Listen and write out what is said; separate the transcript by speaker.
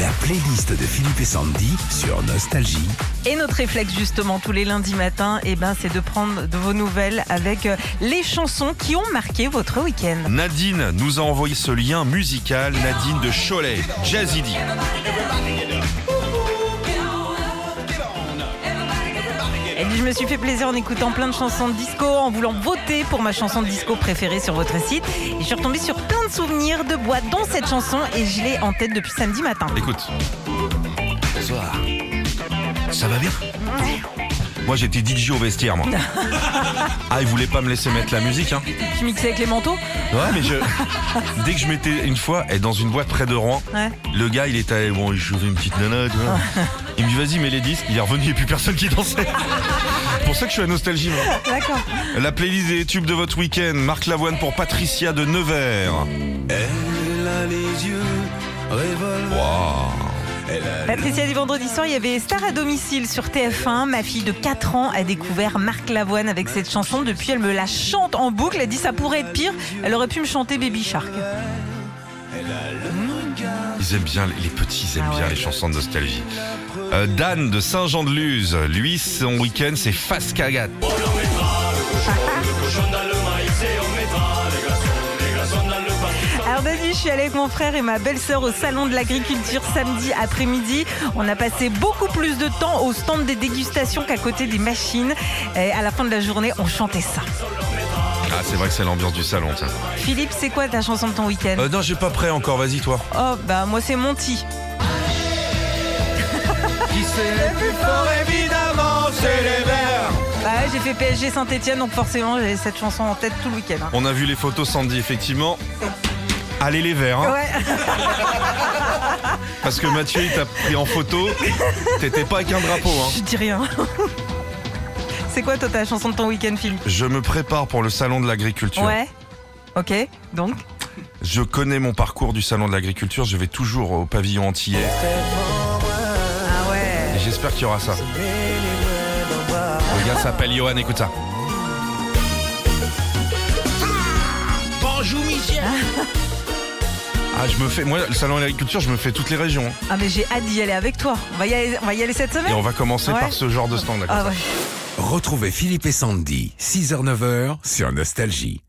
Speaker 1: La playlist de Philippe et Sandy sur Nostalgie.
Speaker 2: Et notre réflexe justement tous les lundis matins, eh ben, c'est de prendre de vos nouvelles avec euh, les chansons qui ont marqué votre week-end.
Speaker 3: Nadine nous a envoyé ce lien musical. Nadine de Cholet, Jazzy
Speaker 2: Elle dit, je me suis fait plaisir en écoutant plein de chansons de disco, en voulant voter pour ma chanson de disco préférée sur votre site. Et je suis retombée sur plein de souvenirs de boîtes, dont cette chanson, et je l'ai en tête depuis samedi matin.
Speaker 3: Écoute,
Speaker 1: Bonsoir. Ça va bien?
Speaker 3: Moi j'étais DJ au vestiaire moi. Ah, il voulait pas me laisser mettre la musique hein.
Speaker 2: Tu mixais avec les manteaux
Speaker 3: Ouais, mais je dès que je m'étais une fois et dans une boîte près de Rouen,
Speaker 2: Ouais.
Speaker 3: le gars il était bon, il jouait une petite nana, tu vois. Il me dit vas-y mets les disques, il est revenu et plus personne qui dansait. C'est pour ça que je suis à nostalgie moi.
Speaker 2: D'accord.
Speaker 3: La playlist des tubes de votre week-end, Marc Lavoine pour Patricia de Nevers.
Speaker 1: Elle a les yeux revolver.
Speaker 2: Patricia du vendredi soir, il y avait Star à domicile sur TF1. Ma fille de 4 ans a découvert Marc Lavoine avec cette chanson. Depuis, elle me la chante en boucle. Elle dit ça pourrait être pire. Elle aurait pu me chanter Baby Shark.
Speaker 3: Ils aiment bien, les petits ils aiment
Speaker 2: Ah
Speaker 3: bien les chansons de nostalgie. Euh, Dan de Saint-Jean-de-Luz, lui son week-end c'est Face Cagat.
Speaker 2: Dani, je suis allée avec mon frère et ma belle-sœur au salon de l'agriculture samedi après-midi. On a passé beaucoup plus de temps au stand des dégustations qu'à côté des machines. Et à la fin de la journée, on chantait ça.
Speaker 3: Ah c'est vrai que c'est l'ambiance du salon ça.
Speaker 2: Philippe, c'est quoi ta chanson de ton week-end
Speaker 3: Euh, non j'ai pas prêt encore, vas-y toi.
Speaker 2: Oh, bah moi c'est Monty.
Speaker 3: Qui c'est le plus fort évidemment c'est les verts.
Speaker 2: Bah ouais, j'ai fait PSG Saint-Etienne, donc forcément j'ai cette chanson en tête tout le week-end. hein.
Speaker 3: On a vu les photos Sandy effectivement. Allez les verts, hein,
Speaker 2: Ouais.
Speaker 3: parce que Mathieu il t'a pris en photo, t'étais pas avec un drapeau. Hein.
Speaker 2: Je dis rien. C'est quoi toi ta chanson de ton week-end, Philippe
Speaker 3: Je me prépare pour le salon de l'agriculture.
Speaker 2: Ouais. Ok, donc?
Speaker 3: Je connais mon parcours du salon de l'agriculture, je vais toujours au pavillon antillais
Speaker 2: Ah ouais.
Speaker 3: et j'espère qu'il y aura ça. Le gars s'appelle Johan, écoute ça.
Speaker 1: Bonjour Michel.
Speaker 3: Ah, je me fais, moi, le salon de l'agriculture, je me fais toutes les régions.
Speaker 2: Ah mais j'ai hâte d'y aller avec toi. On va y aller, on va y aller cette
Speaker 3: Et
Speaker 2: semaine
Speaker 3: on va commencer
Speaker 2: Ouais.
Speaker 3: par ce genre de stand.
Speaker 2: Ah ouais.
Speaker 1: Retrouvez Philippe et Sandy, 6h-9h sur Nostalgie.